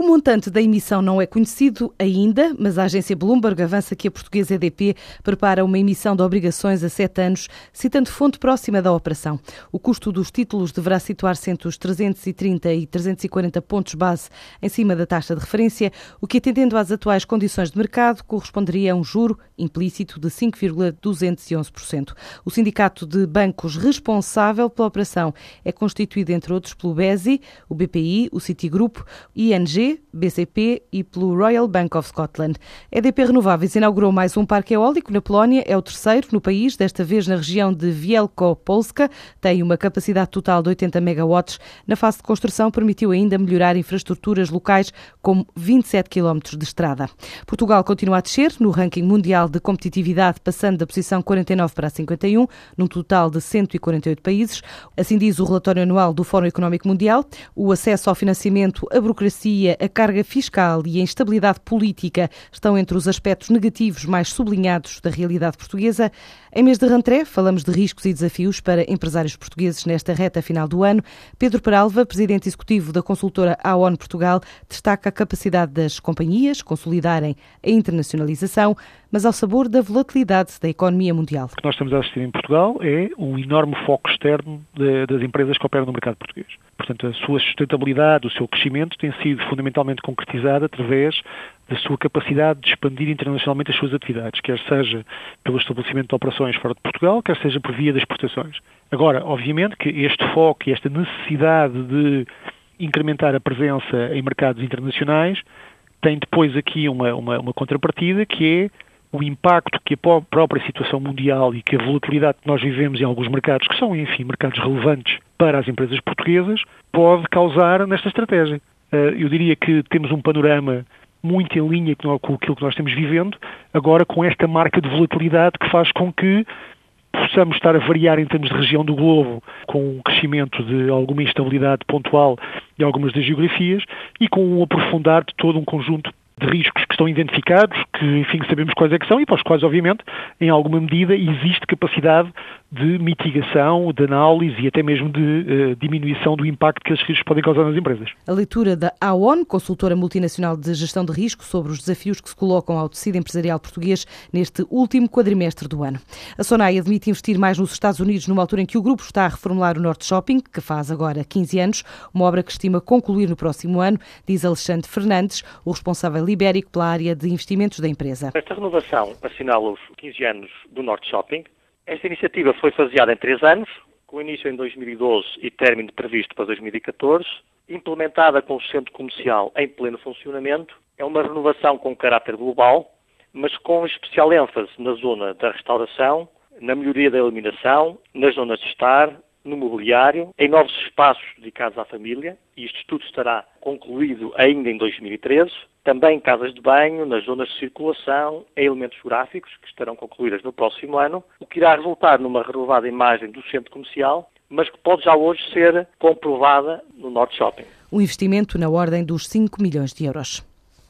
O montante da emissão não é conhecido ainda, mas a agência Bloomberg avança que a portuguesa EDP prepara uma emissão de obrigações a sete anos, citando fonte próxima da operação. O custo dos títulos deverá situar-se entre os 330 e 340 pontos base em cima da taxa de referência, o que, atendendo às atuais condições de mercado, corresponderia a um juro implícito de 5,211%. O sindicato de bancos responsável pela operação é constituído, entre outros, pelo BESI, o BPI, o Citigroup, ING, BCP e pelo Royal Bank of Scotland. A EDP Renováveis inaugurou mais um parque eólico na Polónia, é o terceiro no país, desta vez na região de Wielkopolska. Tem uma capacidade total de 80 megawatts. Na fase de construção, permitiu ainda melhorar infraestruturas locais, como 27 quilómetros de estrada. Portugal continua a descer no ranking mundial de competitividade, passando da posição 49 para a 51, num total de 148 países. Assim diz o relatório anual do Fórum Económico Mundial. O acesso ao financiamento, a burocracia, a carga fiscal e a instabilidade política estão entre os aspectos negativos mais sublinhados da realidade portuguesa. Em mês de rentrée, falamos de riscos e desafios para empresários portugueses nesta reta final do ano. Pedro Peralva, presidente executivo da consultora AON Portugal, destaca a capacidade das companhias consolidarem a internacionalização, mas ao sabor da volatilidade da economia mundial. O que nós estamos a assistir em Portugal é um enorme foco externo de, das empresas que operam no mercado português. Portanto, a sua sustentabilidade, o seu crescimento tem sido fundamentalmente concretizado através da sua capacidade de expandir internacionalmente as suas atividades, quer seja pelo estabelecimento de operações fora de Portugal, quer seja por via das exportações. Agora, obviamente que este foco e esta necessidade de incrementar a presença em mercados internacionais tem depois aqui uma, uma, uma contrapartida que é o impacto que a própria situação mundial e que a volatilidade que nós vivemos em alguns mercados, que são, enfim, mercados relevantes para as empresas portuguesas, pode causar nesta estratégia. Eh, eu diria que temos um panorama muito em linha com aquilo que nós estamos vivendo, agora com esta marca de volatilidade que faz com que possamos estar a variar em termos de região do globo, com um crescimento de alguma instabilidade pontual em algumas das geografias e com um aprofundar de todo um conjunto de riscos estão identificados, que enfim sabemos quais é que são e para os quais obviamente em alguma medida existe capacidade de mitigação, de análise e até mesmo de uh, diminuição do impacto que esses riscos podem causar nas empresas. A leitura da AON, consultora multinacional de gestão de risco, sobre os desafios que se colocam ao tecido empresarial português neste último quadrimestre do ano. A Sonai admite investir mais nos Estados Unidos numa altura em que o grupo está a reformular o Norte Shopping, que faz agora 15 anos, uma obra que estima concluir no próximo ano, diz Alexandre Fernandes, o responsável ibérico pela área de investimentos da empresa. Esta renovação assinala os 15 anos do Norte Shopping, esta iniciativa foi faseada em três anos, com início em 2012 e término previsto para 2014, implementada com o centro comercial em pleno funcionamento. É uma renovação com caráter global, mas com especial ênfase na zona da restauração, na melhoria da iluminação, nas zonas de estar, no mobiliário, em novos espaços dedicados à família, e isto tudo estará concluído ainda em 2013 também casas de banho, nas zonas de circulação, em elementos gráficos, que estarão concluídas no próximo ano, o que irá resultar numa renovada imagem do centro comercial, mas que pode já hoje ser comprovada no Norte Shopping. Um investimento na ordem dos 5 milhões de euros.